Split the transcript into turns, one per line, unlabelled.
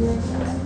Yes.